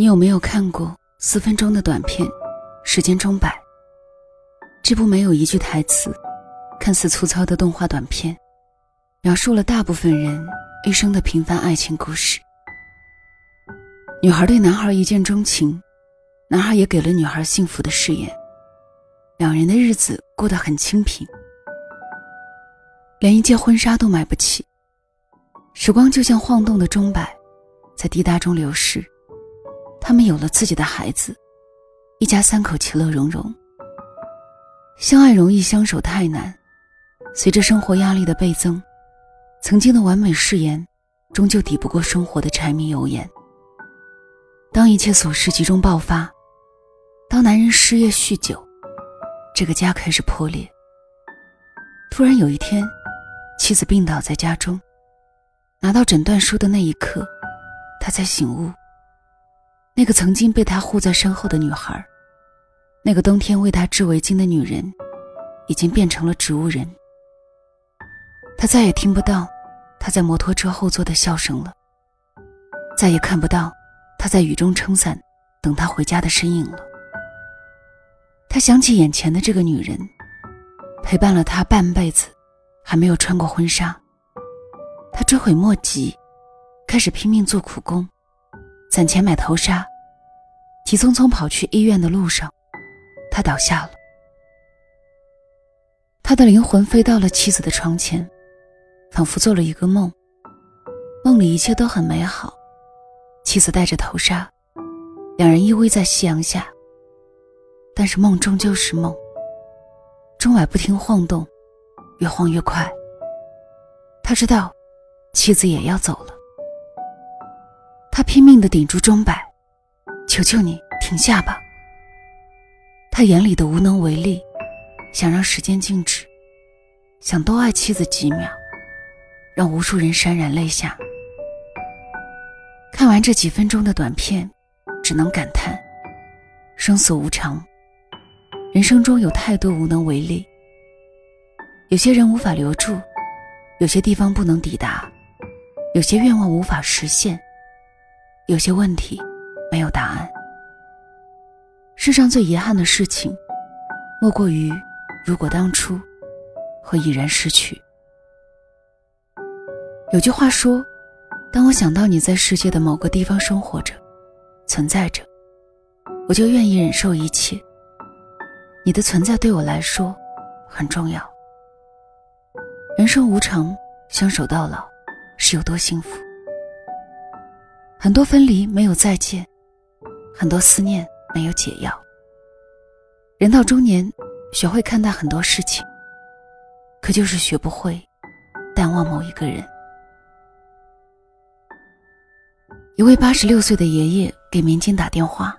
你有没有看过四分钟的短片《时间钟摆》？这部没有一句台词、看似粗糙的动画短片，描述了大部分人一生的平凡爱情故事。女孩对男孩一见钟情，男孩也给了女孩幸福的誓言，两人的日子过得很清贫，连一件婚纱都买不起。时光就像晃动的钟摆，在滴答中流逝。他们有了自己的孩子，一家三口其乐融融。相爱容易，相守太难。随着生活压力的倍增，曾经的完美誓言，终究抵不过生活的柴米油盐。当一切琐事集中爆发，当男人失业酗酒，这个家开始破裂。突然有一天，妻子病倒在家中。拿到诊断书的那一刻，他才醒悟。那个曾经被他护在身后的女孩，那个冬天为他织围巾的女人，已经变成了植物人。他再也听不到他在摩托车后座的笑声了，再也看不到他在雨中撑伞等他回家的身影了。他想起眼前的这个女人，陪伴了他半辈子，还没有穿过婚纱。他追悔莫及，开始拼命做苦工，攒钱买头纱。急匆匆跑去医院的路上，他倒下了。他的灵魂飞到了妻子的床前，仿佛做了一个梦。梦里一切都很美好，妻子戴着头纱，两人依偎在夕阳下。但是梦终究是梦，钟摆不停晃动，越晃越快。他知道。妻子也要走了，他拼命的顶住钟摆，求求你停下吧。他眼里的无能为力，想让时间静止，想多爱妻子几秒，让无数人潸然泪下。看完这几分钟的短片，只能感叹：生死无常，人生中有太多无能为力。有些人无法留住，有些地方不能抵达。有些愿望无法实现，有些问题没有答案。世上最遗憾的事情，莫过于如果当初会已然失去。有句话说：“当我想到你在世界的某个地方生活着、存在着，我就愿意忍受一切。你的存在对我来说很重要。人生无常，相守到老。”是有多幸福？很多分离没有再见，很多思念没有解药。人到中年，学会看待很多事情，可就是学不会淡忘某一个人。一位八十六岁的爷爷给民警打电话，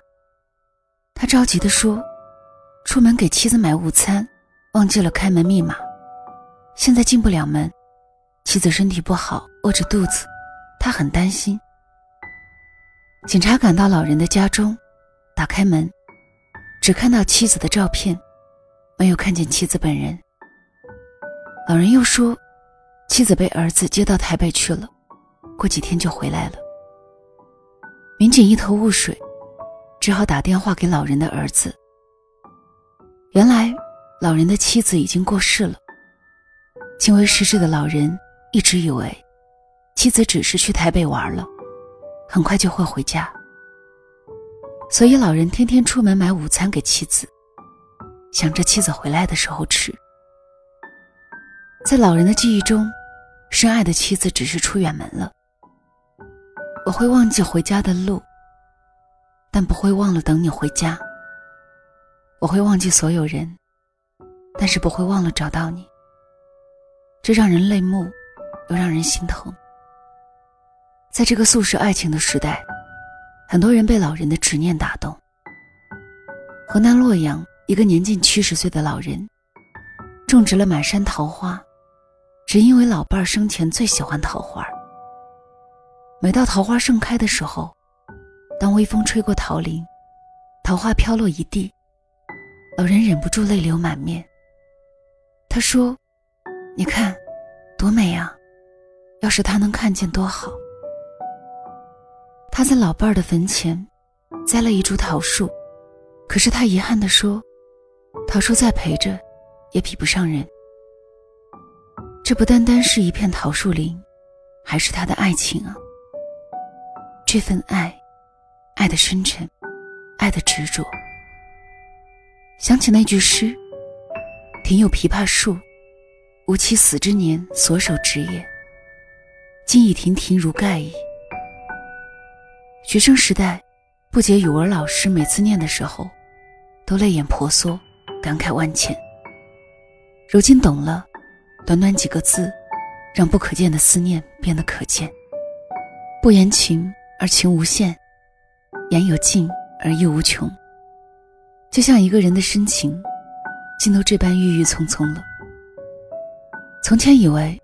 他着急地说：“出门给妻子买午餐，忘记了开门密码，现在进不了门。”妻子身体不好，饿着肚子，他很担心。警察赶到老人的家中，打开门，只看到妻子的照片，没有看见妻子本人。老人又说，妻子被儿子接到台北去了，过几天就回来了。民警一头雾水，只好打电话给老人的儿子。原来，老人的妻子已经过世了。轻微失智的老人。一直以为，妻子只是去台北玩了，很快就会回家。所以老人天天出门买午餐给妻子，想着妻子回来的时候吃。在老人的记忆中，深爱的妻子只是出远门了。我会忘记回家的路，但不会忘了等你回家。我会忘记所有人，但是不会忘了找到你。这让人泪目。又让人心疼。在这个速食爱情的时代，很多人被老人的执念打动。河南洛阳一个年近七十岁的老人，种植了满山桃花，只因为老伴儿生前最喜欢桃花。每到桃花盛开的时候，当微风吹过桃林，桃花飘落一地，老人忍不住泪流满面。他说：“你看，多美啊！”要是他能看见多好！他在老伴儿的坟前，栽了一株桃树，可是他遗憾地说：“桃树再陪着，也比不上人。”这不单单是一片桃树林，还是他的爱情啊！这份爱，爱的深沉，爱的执着。想起那句诗：“庭有枇杷树，吾妻死之年所手植也。今已亭亭如盖矣。”学生时代，不解语文老师每次念的时候，都泪眼婆娑，感慨万千。如今懂了，短短几个字，让不可见的思念变得可见。不言情，而情无限；言有尽，而意无穷。就像一个人的深情，竟都这般郁郁葱葱了。从前以为，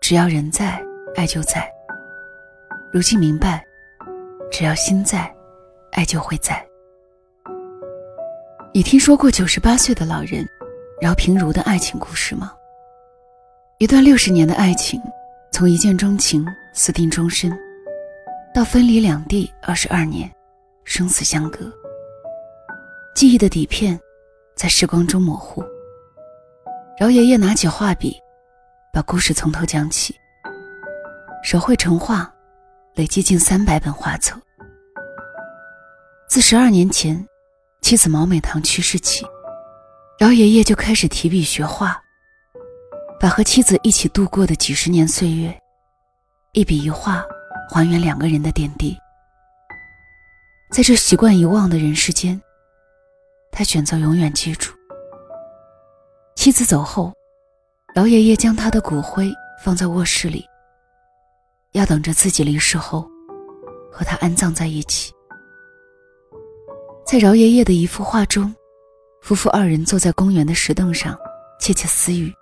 只要人在，爱就在；如今明白。只要心在，爱就会在。你听说过九十八岁的老人饶平如的爱情故事吗？一段六十年的爱情，从一见钟情、私定终身，到分离两地二十二年，生死相隔。记忆的底片在时光中模糊。饶爷爷拿起画笔，把故事从头讲起，手绘成画。累计近三百本画册。自十二年前，妻子毛美棠去世起，饶爷爷就开始提笔学画，把和妻子一起度过的几十年岁月，一笔一画还原两个人的点滴。在这习惯遗忘的人世间，他选择永远记住。妻子走后，老爷爷将他的骨灰放在卧室里。要等着自己离世后，和他安葬在一起。在饶爷爷的一幅画中，夫妇二人坐在公园的石凳上，窃窃私语。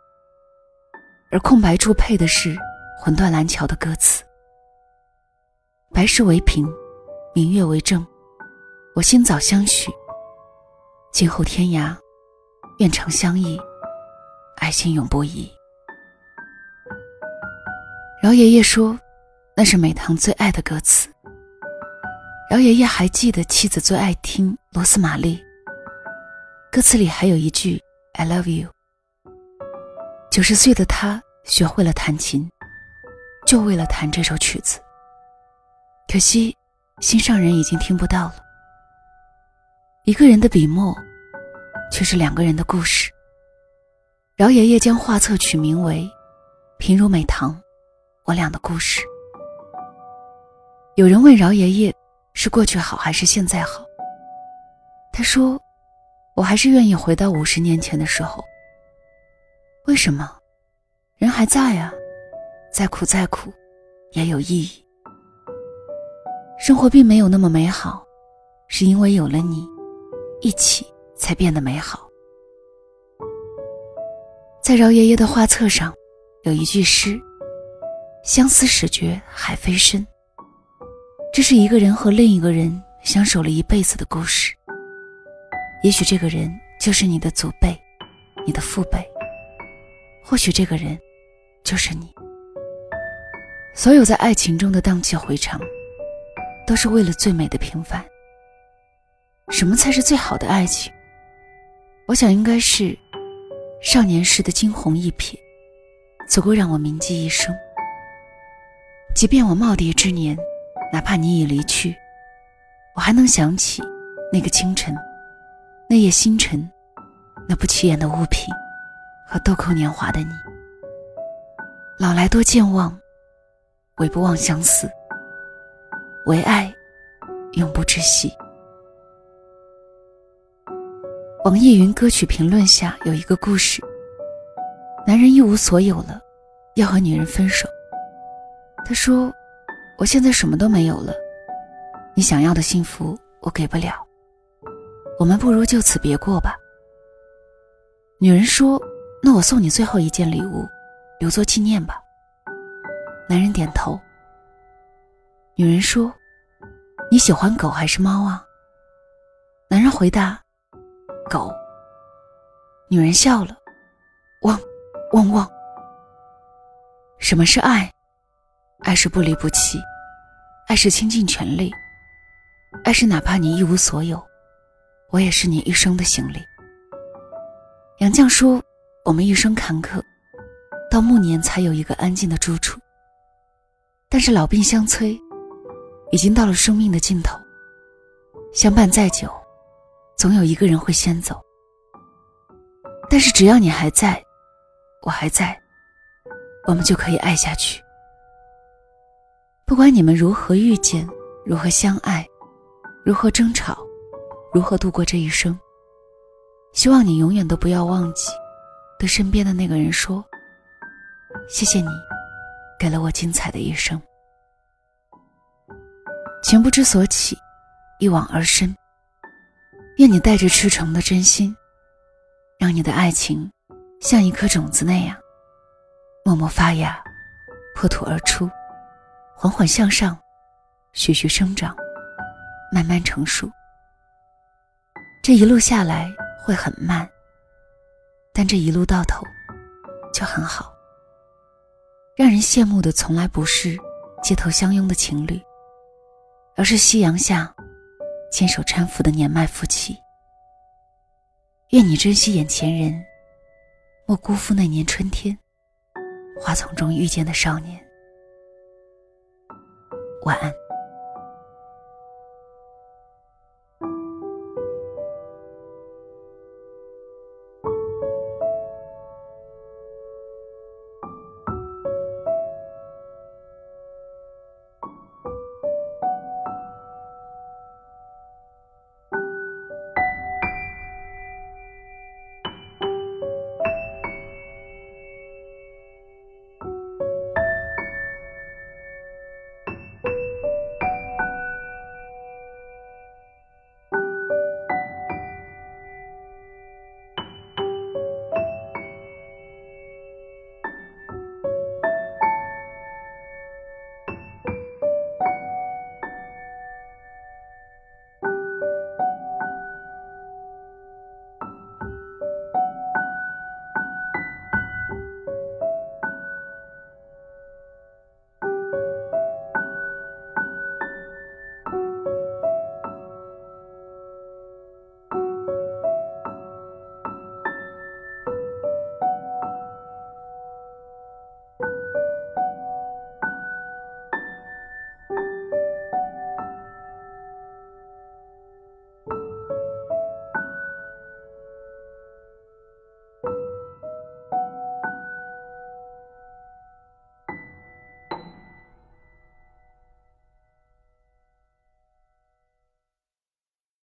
而空白处配的是魂断蓝桥的歌词：“白石为凭，明月为证，我心早相许。今后天涯，愿长相忆，爱心永不移。”饶爷爷说。那是美棠最爱的歌词。饶爷爷还记得妻子最爱听罗斯玛丽。歌词里还有一句 “I love you”。九十岁的他学会了弹琴，就为了弹这首曲子。可惜，心上人已经听不到了。一个人的笔墨，却是两个人的故事。饶爷爷将画册取名为《平如美棠，我俩的故事》。有人问饶爷爷：“是过去好还是现在好？”他说：“我还是愿意回到五十年前的时候。为什么？人还在啊，再苦再苦，也有意义。生活并没有那么美好，是因为有了你，一起才变得美好。”在饶爷爷的画册上，有一句诗：“相思始觉海非深。”这是一个人和另一个人相守了一辈子的故事。也许这个人就是你的祖辈，你的父辈。或许这个人就是你。所有在爱情中的荡气回肠，都是为了最美的平凡。什么才是最好的爱情？我想应该是少年时的惊鸿一瞥，足够让我铭记一生。即便我耄耋之年。哪怕你已离去，我还能想起那个清晨，那夜星辰，那不起眼的物品，和豆蔻年华的你。老来多健忘，唯不忘相思。唯爱，永不知息。网易云歌曲评论下有一个故事：男人一无所有了，要和女人分手。他说。我现在什么都没有了，你想要的幸福我给不了，我们不如就此别过吧。女人说：“那我送你最后一件礼物，留作纪念吧。”男人点头。女人说：“你喜欢狗还是猫啊？”男人回答：“狗。”女人笑了，汪，汪汪。什么是爱？爱是不离不弃，爱是倾尽全力，爱是哪怕你一无所有，我也是你一生的行李。杨绛说：“我们一生坎坷，到暮年才有一个安静的住处。但是老病相催，已经到了生命的尽头。相伴再久，总有一个人会先走。但是只要你还在，我还在，我们就可以爱下去。不管你们如何遇见，如何相爱，如何争吵，如何度过这一生。”希望你永远都不要忘记，对身边的那个人说：“谢谢你，给了我精彩的一生。”情不知所起，一往而深。愿你带着赤诚的真心，让你的爱情像一颗种子那样，默默发芽，破土而出，缓缓向上，徐徐生长，慢慢成熟。这一路下来。会很慢，但这一路到头就很好。让人羡慕的从来不是街头相拥的情侣，而是夕阳下牵手搀扶的年迈夫妻。愿你珍惜眼前人，莫辜负那年春天花丛中遇见的少年。晚安。